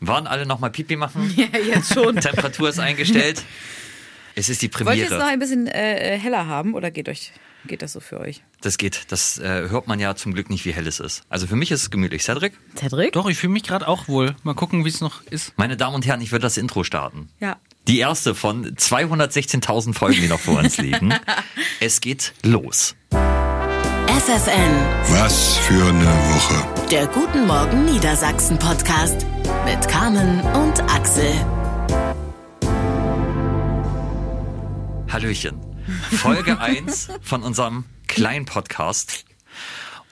Waren alle nochmal Pipi machen? Ja, jetzt schon. Temperatur ist eingestellt. Es ist die Wollt ihr es noch Premiere. ein bisschen äh, heller haben oder geht euch geht das so für euch? Das geht. Das äh, hört man ja zum Glück nicht, wie hell es ist. Also für mich ist es gemütlich. Cedric? Cedric? Doch, ich fühle mich gerade auch wohl. Mal gucken, wie es noch ist. Meine Damen und Herren, ich würde das Intro starten. Ja. Die erste von 216.000 Folgen, die noch vor uns liegen. Es geht los. FFN, Was für eine Woche. der Guten Morgen Niedersachsen Podcast mit Carmen und Axel. Hallöchen. Folge 1 von unserem kleinen Podcast.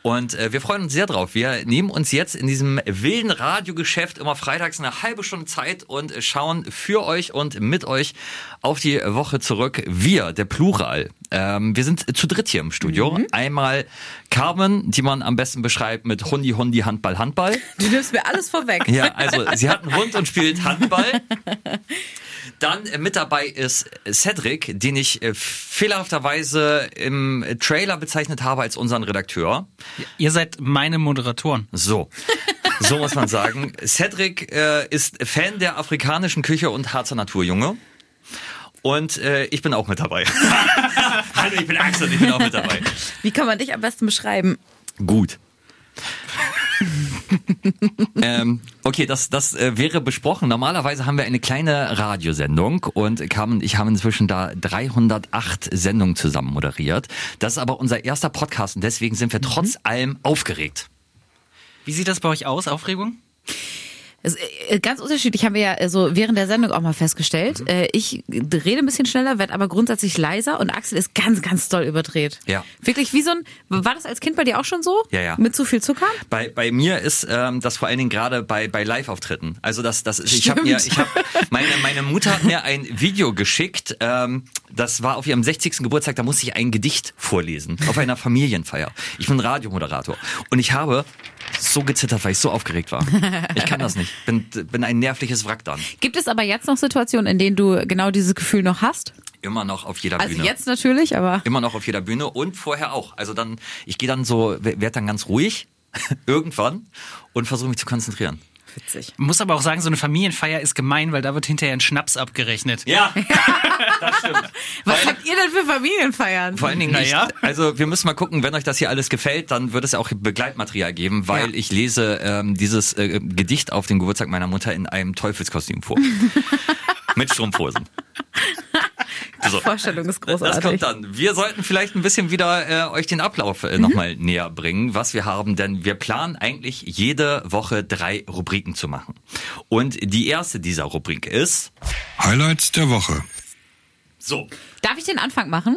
Und äh, wir freuen uns sehr drauf. Wir nehmen uns jetzt in diesem wilden Radiogeschäft immer freitags eine halbe Stunde Zeit und schauen für euch und mit euch auf die Woche zurück. Wir, der Plural. Ähm, wir sind zu dritt hier im Studio. Einmal Carmen, die man am besten beschreibt mit Hundi, Hundi, Handball, Handball. Du nimmst mir alles vorweg. Ja, also sie hat einen Hund und spielt Handball. Dann äh, mit dabei ist Cedric, den ich äh, fehlerhafterweise im Trailer bezeichnet habe als unseren Redakteur. Ihr seid meine Moderatoren. So, so muss man sagen. Cedric äh, ist Fan der afrikanischen Küche und Harzer Naturjunge. Und äh, ich bin auch mit dabei. Hallo, ich bin Axel, ich bin auch mit dabei. Wie kann man dich am besten beschreiben? Gut. Ähm, okay, das, das äh, wäre besprochen. Normalerweise haben wir eine kleine Radiosendung und Carmen und ich haben inzwischen da 308 Sendungen zusammen moderiert. Das ist aber unser erster Podcast und deswegen sind wir trotz allem aufgeregt. Wie sieht das bei euch aus, Aufregung? Es, äh, ganz unterschiedlich haben wir ja äh, so während der Sendung auch mal festgestellt. Mhm. Äh, ich rede ein bisschen schneller, werde aber grundsätzlich leiser und Axel ist ganz, ganz doll überdreht. Ja. Wirklich wie so ein, war das als Kind bei dir auch schon so? Ja, ja. Mit zu viel Zucker? Bei, bei mir ist ähm, das vor allen Dingen gerade bei, bei Live-Auftritten. Also das, das ist, ich habe mir, ich habe meine, meine Mutter hat mir ein Video geschickt. Ähm, das war auf ihrem 60. Geburtstag. Da musste ich ein Gedicht vorlesen auf einer Familienfeier. Ich bin Radiomoderator und ich habe so gezittert, weil ich so aufgeregt war. Ich kann das nicht. Bin, bin ein nervliches Wrack dann. Gibt es aber jetzt noch Situationen, in denen du genau dieses Gefühl noch hast? Immer noch auf jeder Also Bühne. jetzt natürlich, aber Immer noch auf jeder Bühne und vorher auch. Also dann, ich gehe dann so, werde dann ganz ruhig irgendwann und versuche mich zu konzentrieren. Witzig. Muss aber auch sagen, so eine Familienfeier ist gemein, weil da wird hinterher ein Schnaps abgerechnet. Ja, das stimmt. Was habt ihr denn für Familienfeiern? Vor allen Dingen, Naja. also wir müssen mal gucken, wenn euch das hier alles gefällt, dann wird es auch Begleitmaterial geben, weil Ja. ich lese ähm, dieses äh, Gedicht auf den Geburtstag meiner Mutter in einem Teufelskostüm vor. Mit Strumpfhosen. So. Vorstellung ist Das großartig. kommt dann. Wir sollten vielleicht ein bisschen wieder äh, euch den Ablauf äh, nochmal näher bringen, was wir haben, denn wir planen eigentlich jede Woche drei Rubriken zu machen. Und die erste dieser Rubrik ist Highlights der Woche. so. Darf ich den Anfang machen?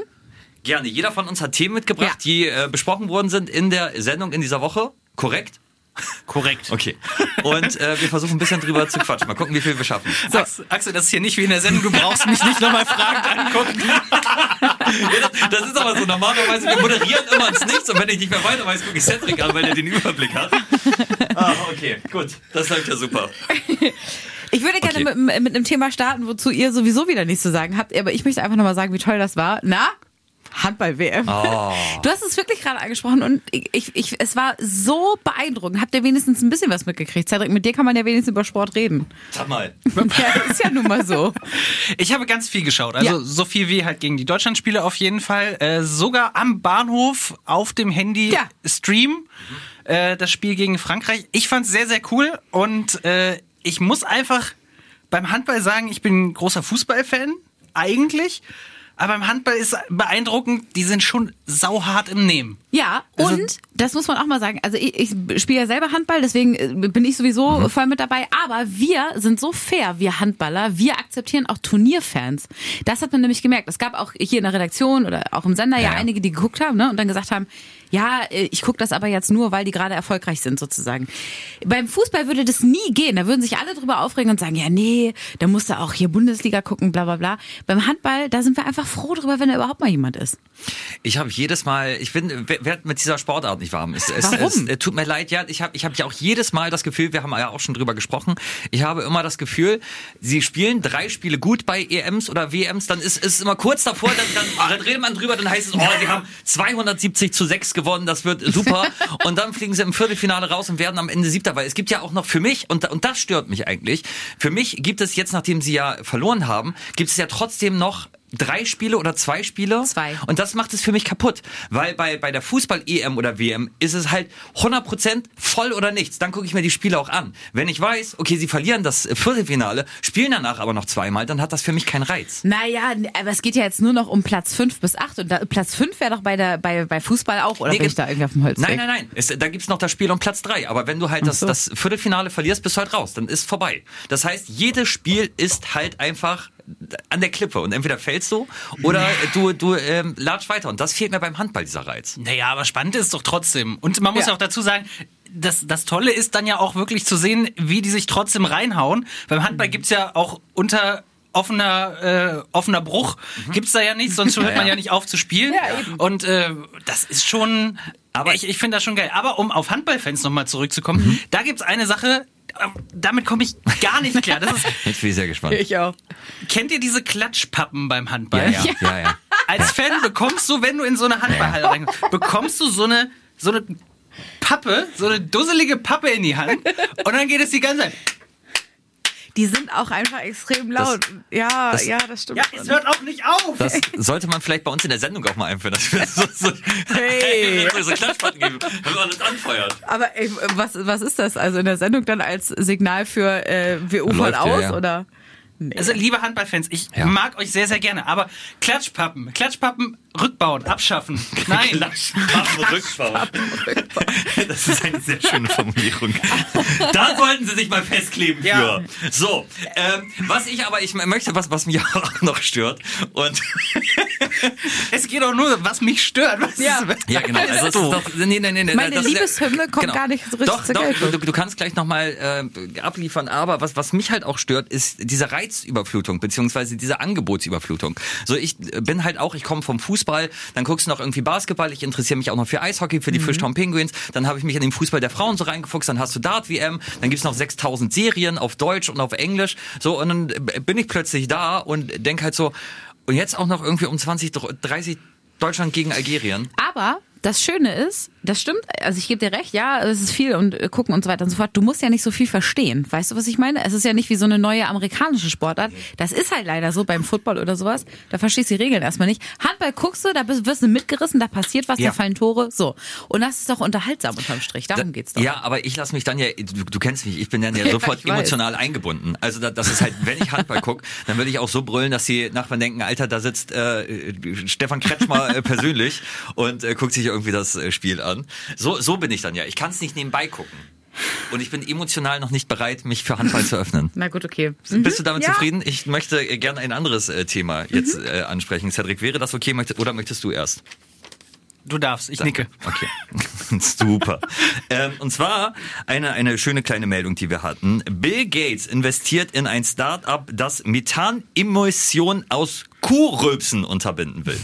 Gerne. Jeder von uns hat Themen mitgebracht, Ja. die äh, besprochen worden sind in der Sendung in dieser Woche. Korrekt? Korrekt. Okay. Und äh, wir versuchen ein bisschen drüber zu quatschen. Mal gucken, wie viel wir schaffen. So. Axel, das ist hier nicht wie in der Sendung, du brauchst mich nicht nochmal fragend angucken. Das ist aber so. Normalerweise, wir moderieren immer ins Nichts und wenn ich nicht mehr weiter weiß, gucke ich Cedric an, weil er den Überblick hat. Ah, okay. Gut. Das läuft ja super. Ich würde gerne Okay. mit, mit einem Thema starten, wozu ihr sowieso wieder nichts zu sagen habt, aber ich möchte einfach nochmal sagen, wie toll das war. Na? Handball-WM. Oh. Du hast es wirklich gerade angesprochen und ich, ich, es war so beeindruckend. Habt ihr wenigstens ein bisschen was mitgekriegt? Cedric, mit dir kann man ja wenigstens über Sport reden. Sag mal. Ja, ist ja nun mal so. Ich habe ganz viel geschaut. Also Ja. so viel wie halt gegen die Deutschlandspiele auf jeden Fall. Äh, sogar am Bahnhof auf dem Handy Ja. Stream. Äh, das Spiel gegen Frankreich. Ich fand es sehr, sehr cool. Und äh, ich muss einfach beim Handball sagen, ich bin ein großer Fußballfan. Eigentlich. Aber beim Handball ist beeindruckend, die sind schon sauhart im Nehmen. Ja, Also- und das muss man auch mal sagen. Also ich, ich spiele ja selber Handball, deswegen äh, bin ich sowieso voll mit dabei. Aber wir sind so fair, wir Handballer. Wir akzeptieren auch Turnierfans. Das hat man nämlich gemerkt. Es gab auch hier in der Redaktion oder auch im Sender ja, Ja. einige, die geguckt haben ne, und dann gesagt haben, ja, äh, ich gucke das aber jetzt nur, weil die gerade erfolgreich sind sozusagen. Beim Fußball würde das nie gehen. Da würden sich alle drüber aufregen und sagen, ja, nee, da musst du auch hier Bundesliga gucken, bla bla bla. Beim Handball, da sind wir einfach froh drüber, wenn da überhaupt mal jemand ist. Ich habe jedes Mal, ich bin, wer, wer mit dieser Sportart nicht warm ist. Es, Warum? Es, äh, tut mir leid, ja, ich habe ich hab ja auch jedes Mal das Gefühl, wir haben ja auch schon drüber gesprochen, ich habe immer das Gefühl, sie spielen drei Spiele gut bei EMs oder WMs, dann ist es immer kurz davor, dann, dann, dann redet man drüber, dann heißt es, oh, sie haben 270 zu 6 gewonnen, das wird super. und dann fliegen sie im Viertelfinale raus und werden am Ende Siebter, weil es gibt ja auch noch für mich, und, und das stört mich eigentlich, für mich gibt es jetzt, nachdem sie ja verloren haben, gibt es ja trotzdem noch drei Spiele oder zwei Spiele. Zwei. Und das macht es für mich kaputt. Weil bei, bei der Fußball-EM oder WM ist es halt 100% voll oder nichts. Dann gucke ich mir die Spiele auch an. Wenn ich weiß, okay, sie verlieren das Viertelfinale, spielen danach aber noch zweimal, dann hat das für mich keinen Reiz. Naja, aber es geht ja jetzt nur noch um Platz 5 bis 8. Und da, Platz 5 wäre doch bei, der, bei, bei Fußball auch, oder Nee, bin ich da irgendwie auf dem Holzweg? Nein, nein, nein. Es, da gibt's noch das Spiel um Platz drei. Aber wenn du halt das, so. das Viertelfinale verlierst, bist du halt raus. Dann ist vorbei. Das heißt, jedes Spiel ist halt einfach an der Klippe. Und entweder fällst du oder du, du ähm, latsch weiter. Und das fehlt mir beim Handball, dieser Reiz. Naja, aber spannend ist es doch trotzdem. Und man muss Ja. ja auch dazu sagen, das, das Tolle ist dann ja auch wirklich zu sehen, wie die sich trotzdem reinhauen. Beim Handball gibt's ja auch unter offener, äh, offener Bruch gibt's da ja nicht, sonst hört man ja nicht auf zu spielen. Ja, eben. Und äh, das ist schon, aber ich, ich finde das schon geil. Aber um auf Handballfans nochmal zurückzukommen, da gibt's eine Sache, damit komme ich gar nicht klar. Das ist, Jetzt bin ich sehr gespannt. Ich auch. kennt ihr diese Klatschpappen beim Handball? ja, ja, ja, ja. Als Fan bekommst du, wenn du in so eine Handballhalle reinkommst, bekommst du so eine, so eine Pappe, so eine dusselige Pappe in die Hand und dann geht es die ganze Zeit. Die sind auch einfach extrem laut. ja, das- ja, das stimmt. Ja, es hört auch nicht auf. Das sollte man vielleicht bei uns in der Sendung auch mal einführen, dass wir so, so, Hey. so Klatschpatten geben, wenn man das anfeuert. Aber ey, was, was ist das? Also in der Sendung dann als Signal für äh, wir ufern Läuft ja, aus ja. oder? Nee. Also, liebe Handballfans, ich Ja. mag euch sehr, sehr gerne, aber Klatschpappen, Klatschpappen rückbauen, abschaffen. Nein. Klatschpappen. Das ist eine sehr schöne Formulierung. Da sollten Sie sich mal festkleben für. Ja. So, ähm, was ich aber, ich möchte, was, was mich auch noch stört und Es geht auch nur, was mich stört. Was Ja. ist, Ja, genau. Also, ist doch, nee, nee, nee, nee, Meine das ist ja- Liebeshymne kommt gar nicht so richtig Doch, zur doch, Geltung. du, du kannst gleich nochmal äh, abliefern, aber was, was mich halt auch stört, ist diese Reizüberflutung, beziehungsweise diese Angebotsüberflutung. So, ich bin halt auch, ich komme vom Fußball, dann guckst du noch irgendwie Basketball, ich interessiere mich auch noch für Eishockey, für die Mhm. Fischtown Penguins, dann habe ich mich in den Fußball der Frauen so reingefuchst, dann hast du Dart-WM, dann gibt's noch 6000 Serien auf Deutsch und auf Englisch, so, und dann bin ich plötzlich da und denk halt so, und jetzt auch noch irgendwie um 20, 30 Deutschland gegen Algerien. Aber das Schöne ist, das stimmt, also ich gebe dir recht, ja, es ist viel und äh, gucken und so weiter und so fort. Du musst ja nicht so viel verstehen. Weißt du, was ich meine? Es ist ja nicht wie so eine neue amerikanische Sportart. Das ist halt leider so beim Football oder sowas. Da verstehst du die Regeln erstmal nicht. Handball guckst du, da bist, wirst du mitgerissen, da passiert was, Ja. da fallen Tore. So. Und das ist doch unterhaltsam unterm Strich. Darum geht's doch. Ja, aber ich lasse mich dann ja, du, du kennst mich, ich bin dann ja Ja, sofort ich weiß. emotional eingebunden. Also da, das ist halt, wenn ich Handball gucke, dann würde ich auch so brüllen, dass die Nachbarn denken, Alter, da sitzt äh, Stefan Kretschmer äh, persönlich und äh, guckt sich irgendwie das äh, Spiel an. So, so bin ich dann ja. Ich kann es nicht nebenbei gucken. Und ich bin emotional noch nicht bereit, mich für Handball zu öffnen. Na gut, okay. Bist du damit Ja. zufrieden? Ich möchte gerne ein anderes äh, Thema jetzt äh, ansprechen. Cedric, wäre das okay oder möchtest du erst? Du darfst, ich nicke. Okay, super. ähm, und zwar eine, eine schöne kleine Meldung, die wir hatten. Bill Gates investiert in ein Start-up, das Methanemissionen aus Kuhrülpsen unterbinden will.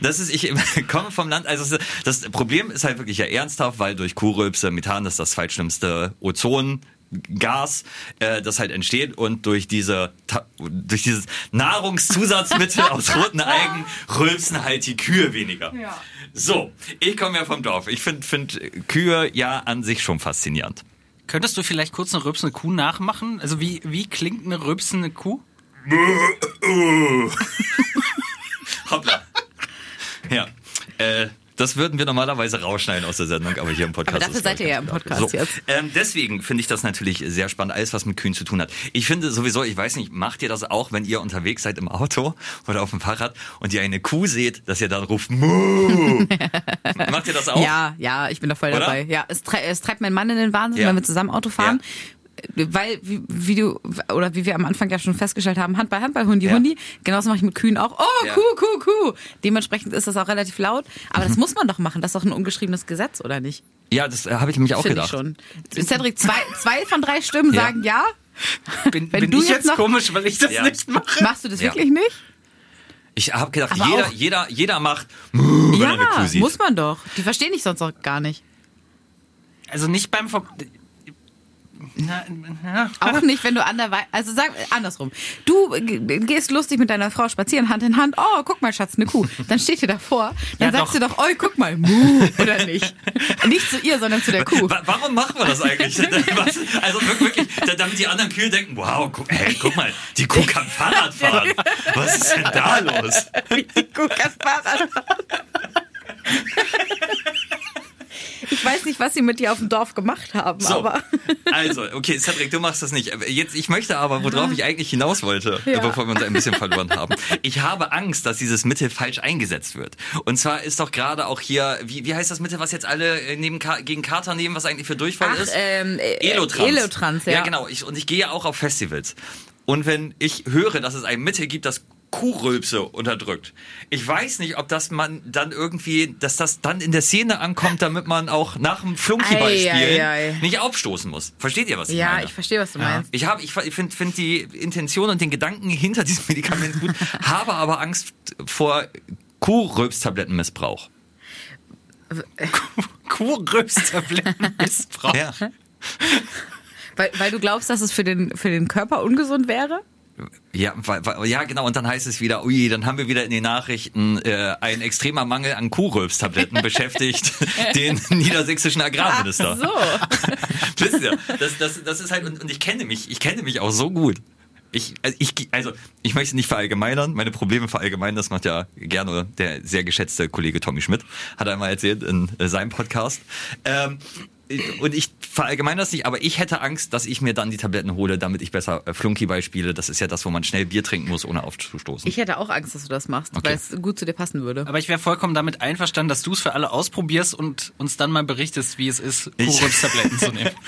Das ist, ich komme vom Land, also das Problem ist halt wirklich ja ernsthaft, weil durch Kuhrülpse, Methan ist das zweitschlimmste Ozon, Gas, äh, das halt entsteht und durch diese durch dieses Nahrungszusatzmittel aus roten Algen rülpsen halt die Kühe weniger. So, ich komme ja vom Dorf. Ich finde find Kühe ja an sich schon faszinierend. Könntest du vielleicht kurz eine rülpsende Kuh nachmachen? Also wie, wie klingt eine rülpsende Kuh? Hoppla. Ja. Äh, das würden wir normalerweise rausschneiden aus der Sendung, aber hier im Podcast. Aber dafür seid ihr ja im. Podcast so. jetzt. Ähm, deswegen finde ich das natürlich sehr spannend, alles was mit Kühen zu tun hat. Ich finde sowieso, ich weiß nicht, macht ihr das auch, wenn ihr unterwegs seid im Auto oder auf dem Fahrrad und ihr eine Kuh seht, dass ihr dann ruft, Muh. macht ihr das auch? Ja, ja, ich bin da voll Oder? dabei. Ja, es, tre es treibt mein Mann in den Wahnsinn, Ja. wenn wir zusammen Auto fahren. Weil, wie, wie du, oder wie wir am Anfang ja schon festgestellt haben, Handball, Handball, Hundi, Ja. Hundi. Genauso mache ich mit Kühen auch. Oh, Ja. Kuh, Kuh, Kuh. Dementsprechend ist das auch relativ laut. Aber das muss man doch machen. Das ist doch ein ungeschriebenes Gesetz, oder nicht? Ja, das äh, habe ich mich auch Finde ich gedacht. schon. Cedric, zwei, zwei von drei Stimmen Ja. sagen ja. Bin, Wenn bin du ich jetzt noch- komisch, weil ich das Ja. nicht mache? Machst du das wirklich nicht? Ich habe gedacht, Aber jeder, auch- jeder, jeder macht, Kuh Ja, muss man doch. Die verstehen ich sonst auch gar nicht. Also nicht beim Ver Na, ja. Auch nicht, wenn du anderweitig, also sag andersrum. Du gehst lustig mit deiner Frau spazieren, Hand in Hand. Oh, guck mal, Schatz, eine Kuh. Dann steht ihr davor. Dann Ja, sagst doch. du doch, oi, guck mal, mu, oder nicht? Nicht zu ihr, sondern zu der Kuh. Wa- Warum machen wir das eigentlich? Also wirk- wirklich, da- damit die anderen Kühe denken, wow, guck, hey, guck mal, die Kuh kann Fahrrad fahren. Was ist denn da los? Die Kuh kann Fahrrad fahren. Ich weiß nicht, was sie mit dir auf dem Dorf gemacht haben, So, aber. also, okay, Cedric, du machst das nicht. Jetzt, ich möchte aber, worauf ich eigentlich hinaus wollte, Ja. bevor wir uns ein bisschen verloren haben. Ich habe Angst, dass dieses Mittel falsch eingesetzt wird. Und zwar ist doch gerade auch hier, wie, wie heißt das Mittel, was jetzt alle äh, neben, gegen Kater nehmen, was eigentlich für Durchfall Ach, ist? ähm, äh, Elotrans. Elotrans, ja. Ja, genau. Ich, und ich gehe ja auch auf Festivals. Und wenn ich höre, dass es ein Mittel gibt, das Kuhrülpse unterdrückt. Ich weiß nicht, ob das man dann irgendwie, dass das dann in der Szene ankommt, damit man auch nach dem Flunkyball-Spielen nicht aufstoßen muss. Versteht ihr, was ich Ja, meine? ich verstehe, was du meinst. Ich habe, ich finde find die Intention und den Gedanken hinter diesem Medikament gut, habe aber Angst vor Kuhrülpstablettenmissbrauch. Kuhrröstablettenmissbrauch. Ja. Weil, weil du glaubst, dass es für den, für den Körper ungesund wäre? Ja, ja, genau. Und dann heißt es wieder, ui, dann haben wir wieder in den Nachrichten äh, ein extremer Mangel an Kuhrülpstabletten beschäftigt den niedersächsischen Agrarminister. So. Wisst ihr, das, das, das ist halt, und, und ich kenne mich, ich kenne mich auch so gut. Ich, also ich, also ich möchte nicht verallgemeinern, meine Probleme verallgemeinern, das macht ja gerne der sehr geschätzte Kollege Tommy Schmidt, hat er einmal erzählt in seinem Podcast. Ähm, und ich verallgemeine das nicht, aber ich hätte Angst, dass ich mir dann die Tabletten hole, damit ich besser äh, Flunkyball spiele. Das ist ja das, wo man schnell Bier trinken muss, ohne aufzustoßen. Ich hätte auch Angst, dass du das machst, Okay. weil es gut zu dir passen würde. Aber ich wäre vollkommen damit einverstanden, dass du es für alle ausprobierst und uns dann mal berichtest, wie es ist, Ich- Kuhrröstabletten zu nehmen.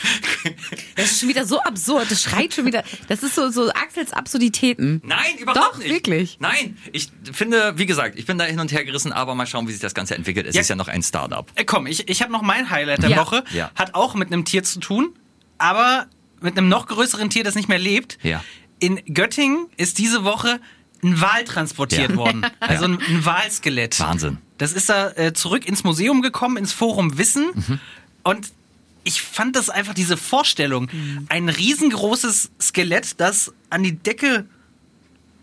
Das ist schon wieder so absurd. Das schreit schon wieder. Das ist so, so Axels Absurditäten. Nein, überhaupt Doch, nicht. wirklich. Nein, ich finde, wie gesagt, ich bin da hin und her gerissen, aber mal schauen, wie sich das Ganze entwickelt. Es Ja. ist ja noch ein Startup. Äh, komm, ich, ich habe noch mein Highlight der Ja. Woche. Ja. Hat auch mit einem Tier zu tun, aber mit einem noch größeren Tier, das nicht mehr lebt. Ja. In Göttingen ist diese Woche ein Wal transportiert Ja. worden. Also ein, ein Walskelett. Wahnsinn. Das ist da äh, zurück ins Museum gekommen, ins Forum Wissen. Mhm. Und ich fand das einfach diese Vorstellung. Ein riesengroßes Skelett, das an die Decke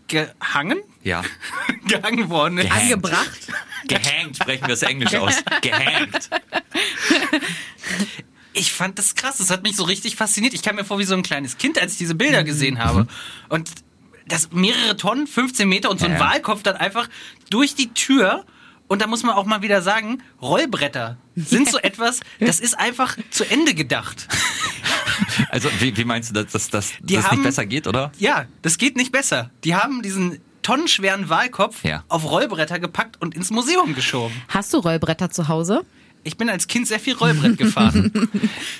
gehangen, Ja. gehangen worden ist. Gehängt. Angebracht. Gehängt, sprechen wir es Englisch aus. Gehängt. Ich fand das krass. Das hat mich so richtig fasziniert. Ich kam mir vor wie so ein kleines Kind, als ich diese Bilder Mhm. gesehen habe. Und das mehrere Tonnen, 15 Meter und so ein Ja. Walkopf dann einfach durch die Tür. Und da muss man auch mal wieder sagen, Rollbretter sind so etwas, das ist einfach zu Ende gedacht. Also, wie, wie meinst du, dass, dass, dass Die das haben- nicht besser geht, oder? Ja, das geht nicht besser. Die haben diesen tonnenschweren Walkopf Ja. auf Rollbretter gepackt und ins Museum geschoben. Hast du Rollbretter zu Hause? Ich bin als Kind sehr viel Rollbrett gefahren.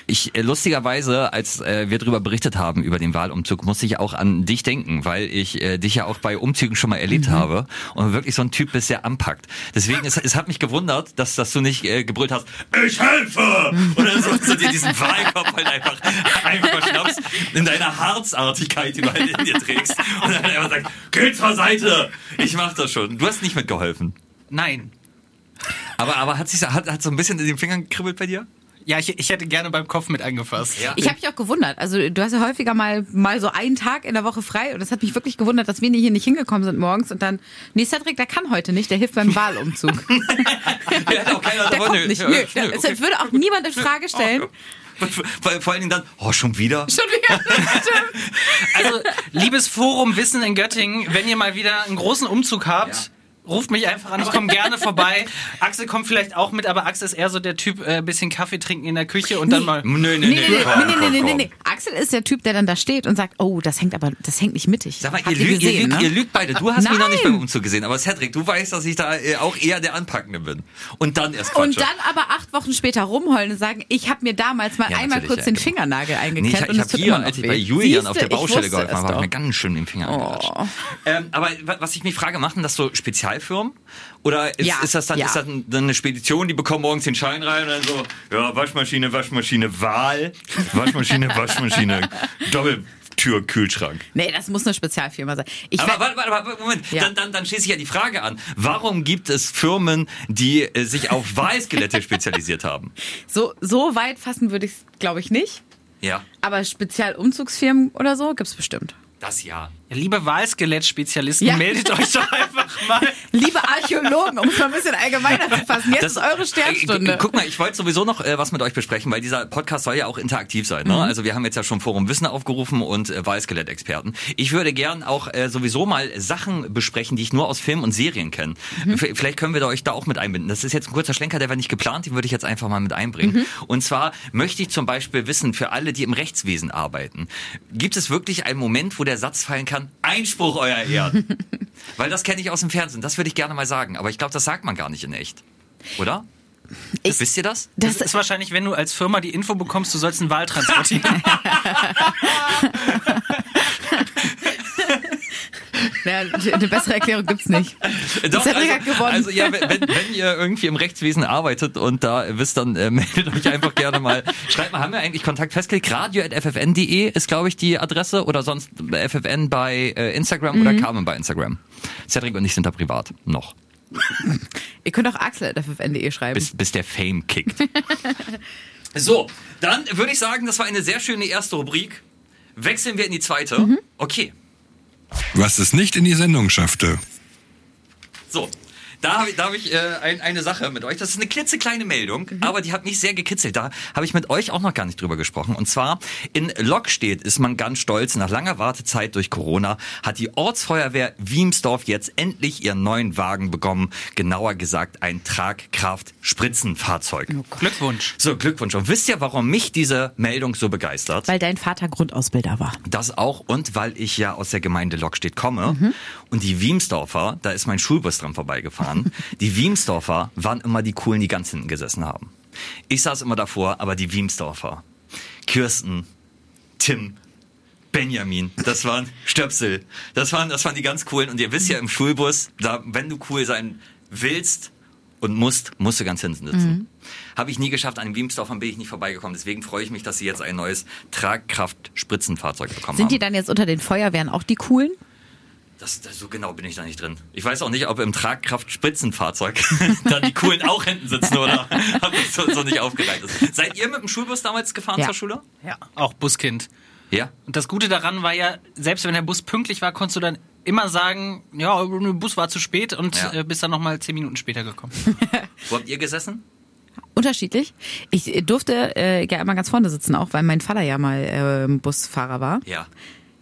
Ich, äh, lustigerweise, als äh, wir darüber berichtet haben, über den Wahlumzug, musste ich auch an dich denken, weil ich äh, dich ja auch bei Umzügen schon mal erlebt habe und wirklich so ein Typ bist, der anpackt. Deswegen, es, es hat mich gewundert, dass, dass du nicht äh, gebrüllt hast, ich helfe! Oder so, so dir diesen Wahlkopf halt einfach, einfach schnappst in deiner Harzartigkeit, die du halt in dir trägst und dann einfach sagst, geh zur Seite! Ich mach das schon. Du hast nicht mitgeholfen. Nein. Aber, aber hat sich hat, hat so ein bisschen in den Fingern gekribbelt bei dir? Ja, ich, ich hätte gerne beim Kopf mit angefasst. Ja. Ich habe mich auch gewundert. Also du hast ja häufiger mal mal so einen Tag in der Woche frei und das hat mich wirklich gewundert, dass wir hier nicht hingekommen sind morgens und dann, nee, Cedric, der kann heute nicht, der hilft beim Wahlumzug. Ja, hat auch keiner Der davon. kommt nicht. Nö, nö, okay. würde auch niemand in Frage stellen. Vor, vor, vor allen Dingen dann, oh, schon wieder? Schon wieder. Also, liebes Forum Wissen in Göttingen, wenn ihr mal wieder einen großen Umzug habt, Ja. Ruft mich einfach an, ich komme gerne vorbei. Axel kommt vielleicht auch mit, aber Axel ist eher so der Typ, äh, bisschen Kaffee trinken in der Küche und dann mal. Nö, nö, nö, Nee, nee, nee, nee, nee, komm, nee, nee, komm. nee. Axel ist der Typ, der dann da steht und sagt, oh, das hängt aber, das hängt nicht mittig. Sag mal, Habt ihr, lügt, ihr, gesehen, lügt, ne? ihr lügt beide. Du hast mich noch nicht Nein. beim Umzug gesehen, aber Cedric, du weißt, dass ich da äh, auch eher der Anpackende bin. Und dann erst quatsche. Und dann aber acht Wochen später rumheulen und sagen, ich habe mir damals mal Ja, einmal kurz ja, den genau. Fingernagel Nee, eingeklemmt ich, ich und es habe tut hier, immer noch als ich weh. bei Julian auf Siehste, der ich Baustelle geholfen habe, habe ich mir ganz schön den Finger. Oh. Ähm, aber wa- was ich mich frage, machen das so Spezialfirmen? Oder ist, Ja, ist das dann ja. ist das dann eine Spedition, die bekommen morgens den Schein rein und dann so, ja, Waschmaschine, Waschmaschine, Wahl, Waschmaschine, Waschmaschine, Doppeltür, Kühlschrank. Nee, das muss eine Spezialfirma sein. Ich Aber warte, warte, warte, Moment, Ja. dann, dann, dann schließe ich ja die Frage an. Warum gibt es Firmen, die äh, sich auf Wahlskelette spezialisiert haben? so, so weit fassen würde ich es, glaube ich, nicht. Ja. Aber Spezialumzugsfirmen oder so gibt's bestimmt. Das ja. Liebe Wahlskelettspezialisten, Ja. meldet euch doch einfach mal. Liebe Archäologen, um es mal ein bisschen allgemeiner zu fassen, jetzt ist eure Äh, Sternstunde. gu- Guck mal, ich wollte sowieso noch äh, was mit euch besprechen, weil dieser Podcast soll ja auch interaktiv sein. Mhm. Ne? Also wir haben jetzt ja schon Forum Wissen aufgerufen und äh, Wahlskelettexperten. Ich würde gern auch äh, sowieso mal Sachen besprechen, die ich nur aus Filmen und Serien kenne. Mhm. Vielleicht können wir da euch da auch mit einbinden. Das ist jetzt ein kurzer Schlenker, der war nicht geplant, den würde ich jetzt einfach mal mit einbringen. Mhm. Und zwar möchte ich zum Beispiel wissen, für alle, die im Rechtswesen arbeiten, gibt es wirklich einen Moment, wo der Satz fallen kann, Einspruch, euer Ehren? Weil das kenne ich aus dem Fernsehen, das würde ich gerne mal sagen. Aber ich glaube, das sagt man gar nicht in echt. Oder? Ich- Wisst ihr das? Das ist wahrscheinlich, wenn du als Firma die Info bekommst, du sollst einen Wahl transportieren. Ja, eine bessere Erklärung gibt's nicht. Doch, Cedric hat also, gewonnen. also ja, wenn, wenn wenn ihr irgendwie im Rechtswesen arbeitet und da wisst, dann äh, meldet euch einfach gerne mal. Schreibt mal, haben wir eigentlich Kontakt festgelegt? Radio.ffn.de ist, glaube ich, die Adresse oder sonst FFN bei äh, Instagram Mhm. oder Carmen bei Instagram. Cedric und ich sind da privat. Noch. Ihr könnt auch axel.ffn.de schreiben. Bis, bis der Fame kickt. so, dann würde ich sagen, das war eine sehr schöne erste Rubrik. Wechseln wir in die zweite. Mhm. Okay. Was es nicht in die Sendung schaffte. So, da habe ich, da hab ich äh, ein, eine Sache mit euch. Das ist eine klitzekleine Meldung, aber die hat mich sehr gekitzelt. Da habe ich mit euch auch noch gar nicht drüber gesprochen. Und zwar in Lockstedt ist man ganz stolz. Nach langer Wartezeit durch Corona hat die Ortsfeuerwehr Wiemsdorf jetzt endlich ihren neuen Wagen bekommen. Genauer gesagt ein Tragkraft-Spritzenfahrzeug. Glückwunsch. So, Glückwunsch. Und wisst ihr, warum mich diese Meldung so begeistert? Weil dein Vater Grundausbilder war. Das auch und weil ich ja aus der Gemeinde Lockstedt komme und die Wiemsdorfer, da ist mein Schulbus dran vorbeigefahren, die Wiemsdorfer waren immer die coolen, die ganz hinten gesessen haben. Ich saß immer davor, aber die Wiemsdorfer, Kirsten, Tim, Benjamin, das waren Stöpsel, das waren, das waren die ganz coolen und ihr wisst ja im Schulbus, da, wenn du cool sein willst und musst, musst du ganz hinten sitzen. Habe ich nie geschafft, an den Wiemsdorfern bin ich nicht vorbeigekommen. Deswegen freue ich mich, dass sie jetzt ein neues Tragkraft-Spritzenfahrzeug bekommen Sind haben. die dann jetzt unter den Feuerwehren auch die coolen? Das, das, so genau bin ich da nicht drin. Ich weiß auch nicht, ob im Tragkraft-Spritzenfahrzeug dann die Coolen auch hinten sitzen oder ob das so, so nicht aufgereiht ist. Seid ihr mit dem Schulbus damals gefahren Ja. zur Schule? Ja, auch Buskind. Ja. Und das Gute daran war ja, selbst wenn der Bus pünktlich war, konntest du dann immer sagen, ja, der Bus war zu spät und Ja. äh, bist dann nochmal zehn Minuten später gekommen. Wo habt ihr gesessen? Unterschiedlich. Ich durfte äh, ja immer ganz vorne sitzen, auch weil mein Vater ja mal äh, Busfahrer war. Ja.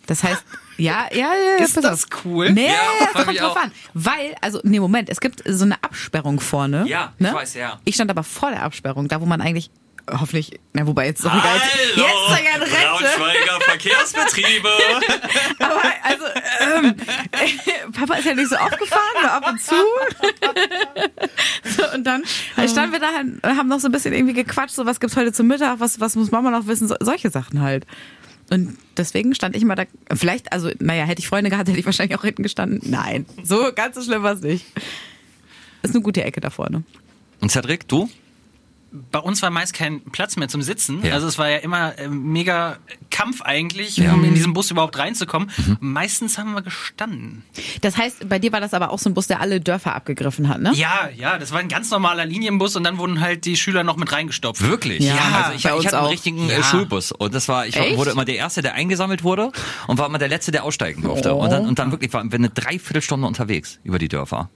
Das heißt, ja, ja, ja. Ist das auf. cool? Nee, Ja, das kommt drauf auch. an. Weil, also, nee, Moment, es gibt so eine Absperrung vorne. Ja, ne? ich weiß, ja. Ich stand aber vor der Absperrung, da wo man eigentlich, hoffentlich, na, wobei jetzt doch egal. Hallo, Jetzt in Rente. Braunschweiger Verkehrsbetriebe. Aber, also, ähm, Papa ist ja nicht so oft gefahren, nur ab und zu. so, und dann standen wir da und haben noch so ein bisschen irgendwie gequatscht, so was gibt's heute zum Mittag, was, was muss Mama noch wissen, so, solche Sachen halt. Und deswegen stand ich immer da, vielleicht, also, naja, hätte ich Freunde gehabt, hätte ich wahrscheinlich auch hinten gestanden. Nein, so ganz so schlimm war es nicht. Ist eine gute Ecke da vorne. Und Cedric, du? Bei uns war meist kein Platz mehr zum Sitzen. Ja. Also es war ja immer äh, mega Kampf eigentlich, Ja. um in diesen Bus überhaupt reinzukommen. Meistens haben wir gestanden. Das heißt, bei dir war das aber auch so ein Bus, der alle Dörfer abgegriffen hat, ne? Ja, ja, das war ein ganz normaler Linienbus und dann wurden halt die Schüler noch mit reingestopft. Wirklich? Ja, also ich, bei ich uns hatte einen auch. richtigen äh, Ja. Schulbus und das war, ich war, wurde immer der Erste, der eingesammelt wurde und war immer der Letzte, der aussteigen durfte. Oh. Und dann, und dann wirklich waren wir eine Dreiviertelstunde unterwegs über die Dörfer.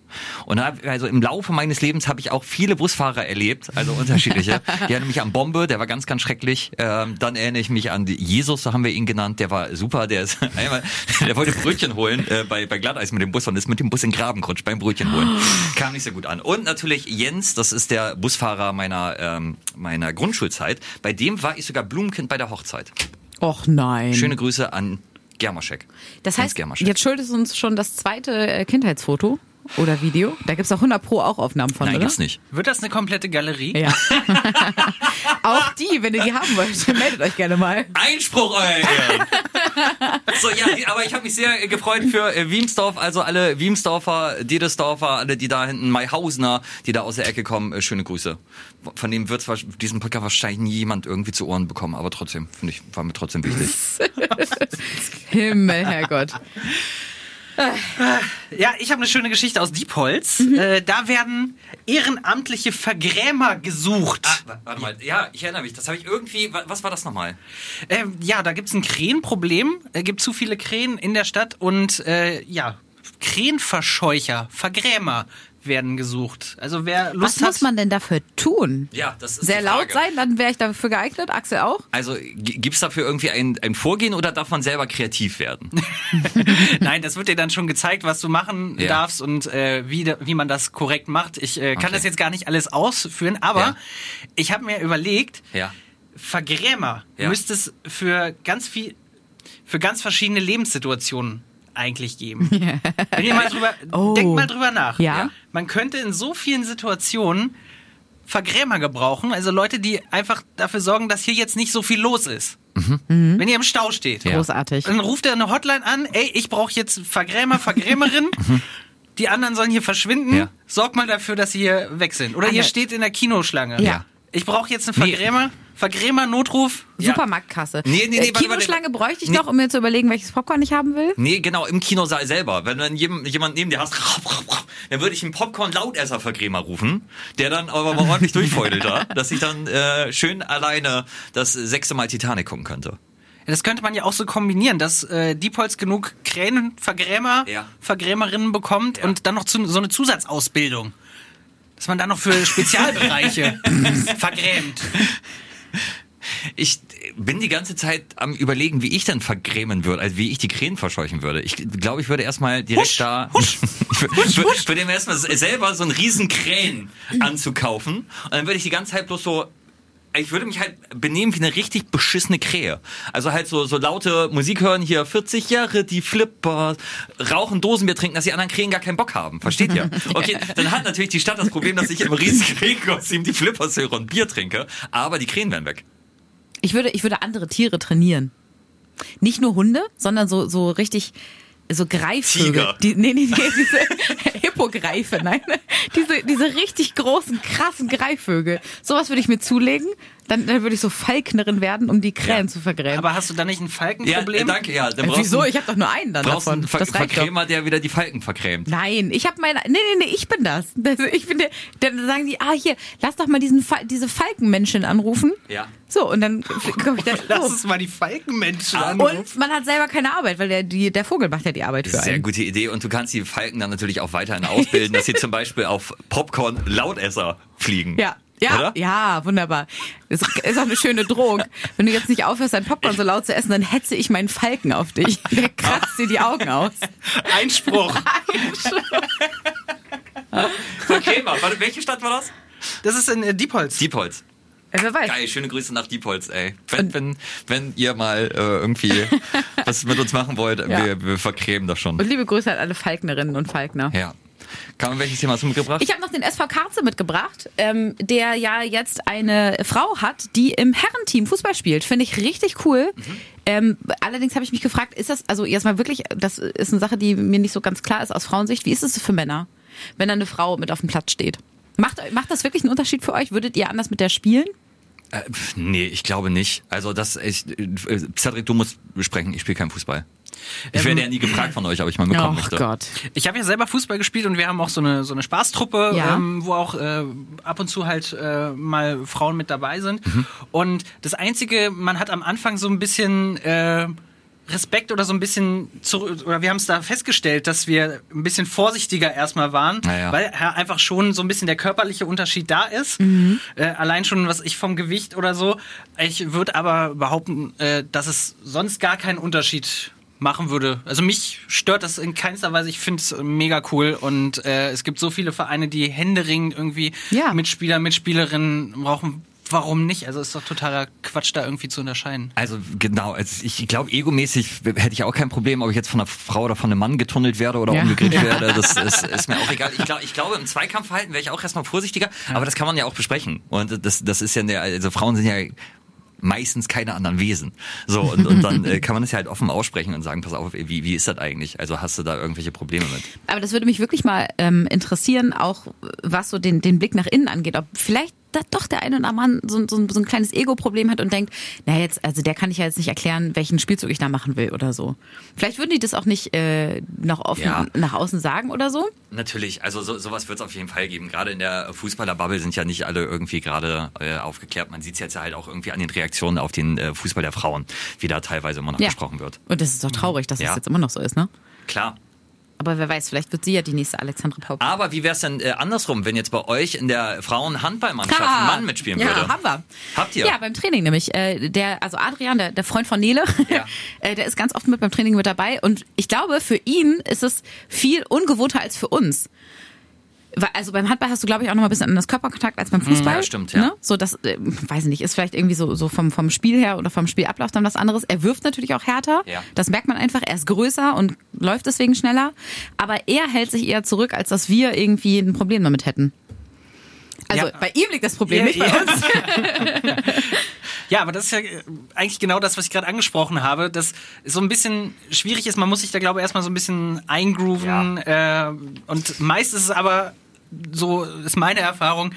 Und dann, hab- also im Laufe meines Lebens habe ich auch viele Busfahrer erlebt, also unterschiedliche. Die hatten mich an Bombe, der war ganz, ganz schrecklich. Ähm, dann erinnere ich mich an Jesus, so haben wir ihn genannt, der war super, der ist einmal, der wollte Brötchen holen äh, bei, bei Glatteis mit dem Bus und ist mit dem Bus in Graben gerutscht beim Brötchen holen. Kam nicht so gut an. Und natürlich Jens, das ist der Busfahrer meiner, ähm, meiner Grundschulzeit. Bei dem war ich sogar Blumenkind bei der Hochzeit. Och nein. Schöne Grüße an Germaschek. Das heißt, Germaschek. jetzt schuldest du uns schon das zweite äh, Kindheitsfoto oder Video. Da gibt's auch 100 Pro auch Aufnahmen von, Nein, oder? gibt's nicht. Wird das eine komplette Galerie? Ja. auch die, wenn ihr die haben wollt, meldet euch gerne mal. Einspruch, euer Ehren. So, ja, aber ich habe mich sehr äh, gefreut für äh, Wiemsdorf, also alle Wiemsdorfer, Dedesdorfer, alle, die da hinten, Maihausener, die da aus der Ecke kommen, äh, schöne Grüße. Von dem wird zwar diesen Podcast wahrscheinlich nie jemand irgendwie zu Ohren bekommen, aber trotzdem, finde ich, war mir trotzdem wichtig. Himmel, Herrgott. Ja, ich habe eine schöne Geschichte aus Diepholz. Mhm. Äh, da werden ehrenamtliche Vergrämer gesucht. Ah, warte mal, ja, ich erinnere mich, das habe ich irgendwie, wa- was war das nochmal? Ähm, ja, da gibt's ein Krähenproblem. Es gibt zu viele Krähen in der Stadt und äh, ja, Krähenverscheucher, Vergrämer werden gesucht. Also wer Lust Was hat. muss man denn dafür tun? Ja, das ist Sehr laut sein, dann wäre ich dafür geeignet. Axel auch? Also gibt es dafür irgendwie ein, ein Vorgehen oder darf man selber kreativ werden? Nein, das wird dir dann schon gezeigt, was du machen Ja. darfst und äh, wie, wie man das korrekt macht. Ich äh, kann Okay. das jetzt gar nicht alles ausführen, aber Ja. ich habe mir überlegt, Ja. Vergrämer Ja. müsste es für ganz viel, für ganz verschiedene Lebenssituationen eigentlich geben. Wenn ihr mal drüber, Oh. denkt mal drüber nach. Ja. Man könnte in so vielen Situationen Vergrämer gebrauchen, also Leute, die einfach dafür sorgen, dass hier jetzt nicht so viel los ist. Wenn ihr im Stau steht. Ja. Großartig. Dann ruft er eine Hotline an, ey, ich brauche jetzt Vergrämer, Vergrämerin. Die anderen sollen hier verschwinden. Ja. Sorgt mal dafür, dass sie hier weg sind. Oder Anne. ihr steht in der Kinoschlange. Ja. Ich brauche jetzt einen Vergrämer, Vergrämer, Notruf. Ja. Supermarktkasse. Nee, nee, nee, äh, warte. Kinoschlange bräuchte ich Nee. noch, um mir zu überlegen, welches Popcorn ich haben will. Nee, genau, im Kinosaal selber. Wenn dann jemand, neben dir hast, dann würde ich einen Popcorn-Lautesser-Vergrämer rufen, der dann aber mal ordentlich durchfeudelt da, dass ich dann äh, schön alleine das sechste Mal Titanic gucken könnte. Das könnte man ja auch so kombinieren, dass äh, Diepholz genug Kränen, Vergrämer, Ja. Vergrämerinnen bekommt und dann noch zu, so eine Zusatzausbildung. Dass man dann noch für Spezialbereiche vergrämt. Ich bin die ganze Zeit am überlegen, wie ich dann vergrämen würde, also wie ich die Krähen verscheuchen würde. Ich glaube, ich würde erstmal direkt Husch, da, husch, ich würde würd, würd ihm erstmal selber so einen riesen Krähen anzukaufen und dann würde ich die ganze Zeit bloß so ich würde mich halt benehmen wie eine richtig beschissene Krähe. Also halt so, so laute Musik hören, hier 40 Jahre, die Flipper, rauchen Dosenbier trinken, dass die anderen Krähen gar keinen Bock haben. Versteht ihr? Okay, dann hat natürlich die Stadt das Problem, dass ich im riesigen Krähenkostüm die Flippers höre und Bier trinke, aber die Krähen wären weg. Ich würde, ich würde andere Tiere trainieren. Nicht nur Hunde, sondern so, so richtig, so Greifvögel. Tiger. Die, nee, nee, nee, diese Hippogreife, nein. Diese, diese richtig großen, krassen Greifvögel. Sowas würde ich mir zulegen. Dann, dann würde ich so Falknerin werden, um die Krähen Ja. zu vergrämen. Aber hast du da nicht ein Ja, Falkenproblem? äh, danke, ja. Dann Äh, Wieso? Ich habe doch nur einen dann brauchst davon. einen Ver Das reicht doch. Verkrämer, der wieder die Falken verkrämt. Nein, ich habe meine. Nee, nee, nee, ich bin das. ich bin der, dann sagen die, ah, hier, lass doch mal diesen Fa diese Falkenmenschen anrufen. Ja. So, und dann komme ich da. Lass uns mal die Falkenmenschen Ah, anrufen. Und man hat selber keine Arbeit, weil der, die, der Vogel macht ja die Arbeit für Sehr einen. gute Idee. Und du kannst die Falken dann natürlich auch weiterhin ausbilden, dass sie zum Beispiel auf Popcorn-Lautesser fliegen. Ja. Ja, Oder? ja, wunderbar. Das ist auch eine schöne Drohung. Wenn du jetzt nicht aufhörst, dein Popcorn so laut zu essen, dann hetze ich meinen Falken auf dich. Der kratzt dir die Augen aus. Einspruch. Verkrämer. Warte, welche Stadt war das? Das ist in äh, Diepholz. Diepholz. Ja, wer weiß. Geil, schöne Grüße nach Diepholz, ey. Wenn, wenn, wenn ihr mal äh, irgendwie was mit uns machen wollt, Ja. wir, wir verkrämen das schon. Und liebe Grüße an alle Falknerinnen und Falkner. Ja. Kann man welches Thema hast du mitgebracht? Ich habe noch den SV Karze mitgebracht, ähm, der ja jetzt eine Frau hat, die im Herrenteam Fußball spielt. Finde ich richtig cool. Ähm, allerdings habe ich mich gefragt, ist das, also erstmal wirklich, das ist eine Sache, die mir nicht so ganz klar ist aus Frauensicht. Wie ist es für Männer, wenn da eine Frau mit auf dem Platz steht? Macht, macht das wirklich einen Unterschied für euch? Würdet ihr anders mit der spielen? Äh, nee, ich glaube nicht. Also das ich, äh, Cedric, du musst sprechen, ich spiele keinen Fußball. Ich werde ja nie gefragt von euch, ob ich mal mitkommen möchte. Gott. Ich habe ja selber Fußball gespielt und wir haben auch so eine, so eine Spaßtruppe, Ja. ähm, wo auch äh, ab und zu halt äh, mal Frauen mit dabei sind. Mhm. Und das Einzige, man hat am Anfang so ein bisschen äh, Respekt oder so ein bisschen zurück, oder wir haben es da festgestellt, dass wir ein bisschen vorsichtiger erstmal waren, Naja. weil ja einfach schon so ein bisschen der körperliche Unterschied da ist. Äh, allein schon was ich vom Gewicht oder so. Ich würde aber behaupten, äh, dass es sonst gar keinen Unterschied machen würde. Also mich stört das in keinster Weise. Ich finde es mega cool und äh, es gibt so viele Vereine, die händeringend irgendwie Ja. Mitspieler, Mitspielerinnen brauchen. Warum nicht? Also ist doch totaler Quatsch, da irgendwie zu unterscheiden. Also genau, also ich glaube, egomäßig hätte ich auch kein Problem, ob ich jetzt von einer Frau oder von einem Mann getunnelt werde oder Ja. umgedreht werde. Das ist, ist mir auch egal. Ich, glaub, ich glaube, im Zweikampfverhalten wäre ich auch erstmal vorsichtiger, aber das kann man ja auch besprechen. Und das, das ist ja, eine, also Frauen sind ja meistens keine anderen Wesen. So, und, und dann äh, kann man das ja halt offen aussprechen und sagen, pass auf, wie, wie ist das eigentlich? Also hast du da irgendwelche Probleme mit? Aber das würde mich wirklich mal ähm, interessieren, auch was so den, den Blick nach innen angeht. Ob vielleicht da doch der eine oder andere Mann so, so, so ein kleines Ego-Problem hat und denkt, na jetzt, also der kann ich ja jetzt nicht erklären, welchen Spielzug ich da machen will oder so. Vielleicht würden die das auch nicht äh, noch offen Ja. nach außen sagen oder so. Natürlich, also so, sowas wird es auf jeden Fall geben. Gerade in der Fußballerbubble sind ja nicht alle irgendwie gerade äh, aufgeklärt. Man sieht es jetzt ja halt auch irgendwie an den Reaktionen auf den äh, Fußball der Frauen, wie da teilweise immer noch Ja. gesprochen wird. Und das ist doch traurig, dass Ja. das jetzt immer noch so ist, ne? Klar. Aber wer weiß, vielleicht wird sie ja die nächste Alexandra Pope. Aber wie wäre es denn äh, andersrum, wenn jetzt bei euch in der Frauenhandballmannschaft ein! Mann mitspielen ja, würde? haben wir. Habt ihr? Ja, beim Training nämlich. Äh, der, also Adrian, der, der Freund von Nele, Ja. äh, der ist ganz oft mit beim Training mit dabei. Und ich glaube, für ihn ist es viel ungewohnter als für uns. Also beim Handball hast du, glaube ich, auch noch mal ein bisschen anders Körperkontakt als beim Fußball. Mhm, ja, stimmt, ja. Ne? So das, äh, weiß ich nicht, ist vielleicht irgendwie so, so vom, vom Spiel her oder vom Spielablauf dann was anderes. Er wirft natürlich auch härter. Ja. Das merkt man einfach. Er ist größer und läuft deswegen schneller. Aber er hält sich eher zurück, als dass wir irgendwie ein Problem damit hätten. Also Ja. bei ihm liegt das Problem, Ja, nicht bei ja. uns. Ja, aber das ist ja äh, eigentlich genau das, was ich gerade angesprochen habe, dass es so ein bisschen schwierig ist. Man muss sich da, glaube ich, erstmal so ein bisschen eingrooven. Äh, und meist ist es aber, so ist meine Erfahrung,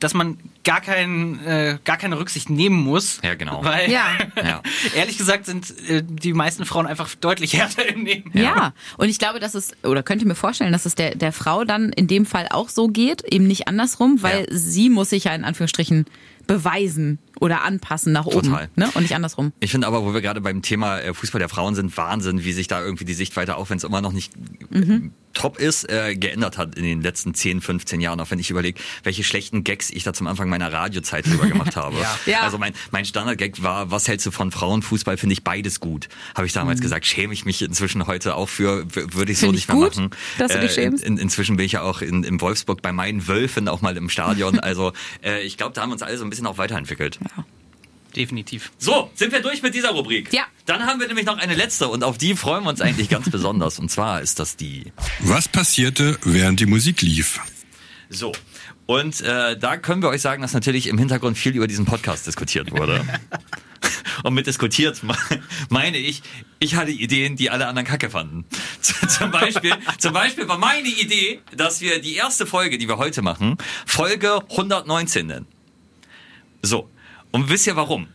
dass man gar, kein, äh, gar keine Rücksicht nehmen muss. Ja, genau. Weil, Ja. Ja. ehrlich gesagt, sind äh, die meisten Frauen einfach deutlich härter im Nehmen. Ja. und ich glaube, dass es, oder könnte mir vorstellen, dass es der, der Frau dann in dem Fall auch so geht, eben nicht andersrum, weil Ja. sie muss sich ja in Anführungsstrichen beweisen oder anpassen nach oben. Total. Ne? Und nicht andersrum. Ich finde aber, wo wir gerade beim Thema äh, Fußball der Frauen sind, Wahnsinn, wie sich da irgendwie die Sichtweite, auch wenn es immer noch nicht äh, top ist, äh, geändert hat in den letzten 10, 15 Jahren. Auch wenn ich überlege, welche schlechten Gags ich da zum Anfang meiner Radiozeit drüber gemacht habe. Ja. Also mein, mein Standard-Gag war, was hältst du von Frauenfußball? Finde ich beides gut. Habe ich damals gesagt, schäme ich mich inzwischen heute auch für, würde ich so nicht ich mehr gut, machen. dass du dich schämst. In, in, inzwischen bin ich ja auch in, in Wolfsburg bei meinen Wölfen auch mal im Stadion. Also äh, ich glaube, da haben uns alle so ein bisschen auch weiterentwickelt. Definitiv. So, sind wir durch mit dieser Rubrik? Ja. Dann haben wir nämlich noch eine letzte und auf die freuen wir uns eigentlich ganz besonders. Und zwar ist das die. Was passierte, während die Musik lief? So. Und äh, da können wir euch sagen, dass natürlich im Hintergrund viel über diesen Podcast diskutiert wurde. Und mit diskutiert me- meine ich, ich hatte Ideen, die alle anderen Kacke fanden. Zum Beispiel, zum Beispiel war meine Idee, dass wir die erste Folge, die wir heute machen, Folge 119 nennen. So. Und wisst ihr warum?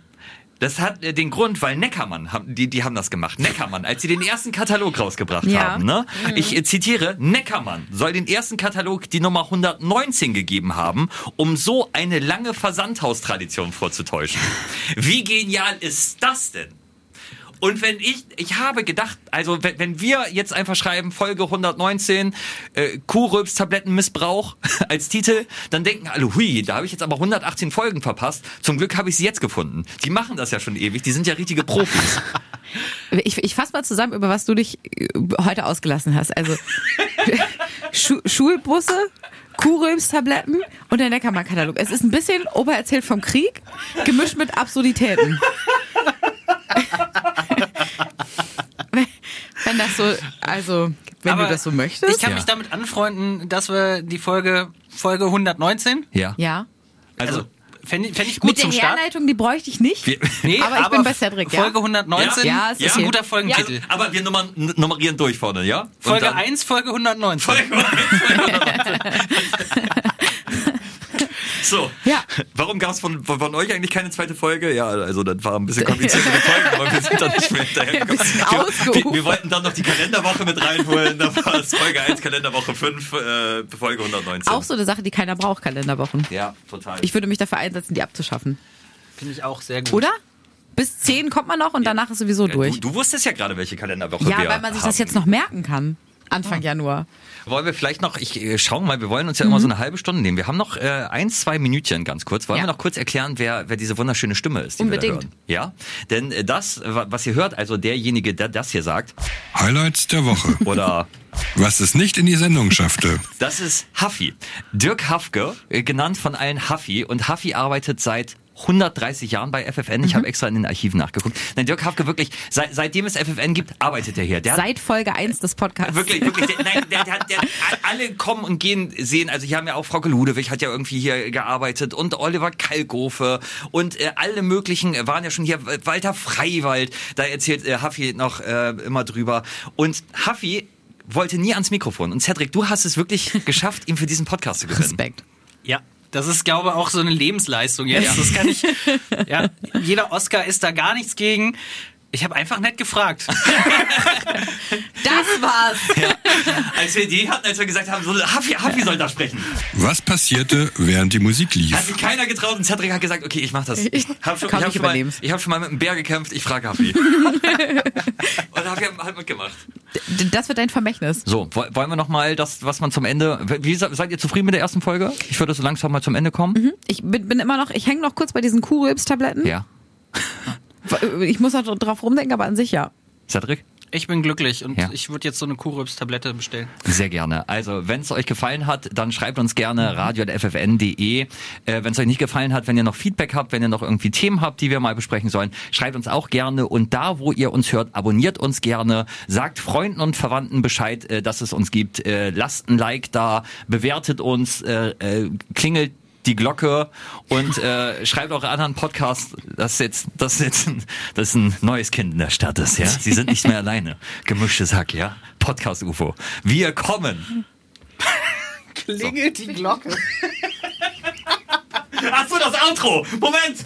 Das hat äh, den Grund, weil Neckermann, die, die haben das gemacht. Neckermann, als sie den ersten Katalog rausgebracht Ja. haben. Ne? Ich äh, zitiere, Neckermann soll den ersten Katalog die Nummer 119 gegeben haben, um so eine lange Versandhaustradition vorzutäuschen. Wie genial ist das denn? Und wenn ich, ich habe gedacht, also wenn, wenn wir jetzt einfach schreiben, Folge 119, äh, Kuhrülps-Tablettenmissbrauch als Titel, dann denken alle, hui, da habe ich jetzt aber 118 Folgen verpasst. Zum Glück habe ich sie jetzt gefunden. Die machen das ja schon ewig, die sind ja richtige Profis. Ich, ich fasse mal zusammen, über was du dich äh, heute ausgelassen hast. Also Schu Schulbusse, Kuhrülpstabletten und der Neckermann-Katalog. Es ist ein bisschen Obererzählt vom Krieg, gemischt mit Absurditäten. Wenn das so, also, wenn Aber du das so möchtest. Ich kann Ja. mich damit anfreunden, dass wir die Folge, Folge 119, Ja. ja. also fände ich, fänd ich gut Mit der zum Start. Herleitung, die bräuchte ich nicht. Wir- Nee, aber ich bin bei Cedric, ja. Folge 119 Ja, ist ist okay. ein guter Folgentitel. Also, aber wir nummern, nummerieren durch vorne, ja? Und Folge dann- 1, Folge 119. Folge So, Ja. warum gab es von, von, von euch eigentlich keine zweite Folge? Ja, also das war ein bisschen kompliziertere Folge, aber wir sind da nicht mehr hinterhergekommen. bisschen Wir, wir, wollten dann noch die Kalenderwoche mit reinholen, da war es Folge 1, Kalenderwoche 5, äh, Folge 119. Auch so eine Sache, die keiner braucht, Kalenderwochen. Ja, total. Ich würde mich dafür einsetzen, die abzuschaffen. Finde ich auch sehr gut. Oder? Bis 10 kommt man noch und danach ist sowieso durch. du, du wusstest ja gerade, welche Kalenderwoche Ja, wir weil man sich haben. das jetzt noch merken kann. Anfang Januar. Wollen wir vielleicht noch, ich äh, schau mal, wir wollen uns ja immer so eine halbe Stunde nehmen. Wir haben noch äh, ein, zwei Minütchen ganz kurz. Wollen Ja. wir noch kurz erklären, wer, wer diese wunderschöne Stimme ist, die wir da Unbedingt. hören? Ja, denn äh, das, wa- was ihr hört, also derjenige, der das hier sagt, Highlights der Woche. oder Was es nicht in die Sendung schaffte. das ist Huffy. Dirk Hafke, äh, genannt von allen Huffy. Und Huffy arbeitet seit 130 Jahren bei FFN. Ich habe extra in den Archiven nachgeguckt. Nein, Dirk Hafke wirklich, seit, seitdem es FFN gibt, arbeitet er hier. Der hat Seit Folge 1 des Podcasts. Wirklich, wirklich. Der, nein, der, der, der, alle kommen und gehen sehen. Also hier haben ja auch Frau Ludewig hat ja irgendwie hier gearbeitet und Oliver Kalkofe und äh, alle möglichen äh, waren ja schon hier. Walter Freiwald, da erzählt äh, Haffi noch äh, immer drüber. Und Haffi wollte nie ans Mikrofon. Und Cedric, du hast es wirklich geschafft, ihn für diesen Podcast zu gewinnen. Respekt. Ja. Das ist, glaube ich, auch so eine Lebensleistung jetzt. Ja. Das kann ich. Ja, jeder Oscar ist da gar nichts gegen. Ich habe einfach nett gefragt. Das war's. Als wir die hatten, als wir gesagt haben, so, Haffi, Haffi soll da sprechen. Was passierte, während die Musik Hat lief? sich keiner getraut und Cedric hat gesagt, okay, ich mach das. Ich hab schon, ich hab schon, mal, ich hab schon mal mit einem Bär gekämpft, ich frage Haffi. und Haffi hat halt mitgemacht. Das wird dein Vermächtnis. So, wo- wollen wir noch mal das, was man zum Ende, wie se- seid ihr zufrieden mit der ersten Folge? Ich würde so langsam mal zum Ende kommen. Ich bin, bin immer noch, ich hänge noch kurz bei diesen Kuhribs-Tabletten. Ja. Ich muss noch drauf rumdenken, aber an sich ja. Cedric? Ich bin glücklich und Ja. ich würde jetzt so eine Kurrübs-Tablette bestellen. Sehr gerne. Also, wenn es euch gefallen hat, dann schreibt uns gerne radio.ffn.de. Äh, wenn es euch nicht gefallen hat, wenn ihr noch Feedback habt, wenn ihr noch irgendwie Themen habt, die wir mal besprechen sollen, schreibt uns auch gerne. Und da, wo ihr uns hört, abonniert uns gerne. Sagt Freunden und Verwandten Bescheid, äh, dass es uns gibt. Äh, lasst ein Like da, bewertet uns, äh, äh, klingelt die Glocke und äh, schreibt eure anderen Podcasts. Das ist jetzt, das ist jetzt ein, das ist ein neues Kind in der Stadt, ist, ja. Sie sind nicht mehr alleine. Gemischtes Hack, ja. Podcast UFO. Wir kommen. Klingelt die Glocke. Ach so, das Outro. Moment.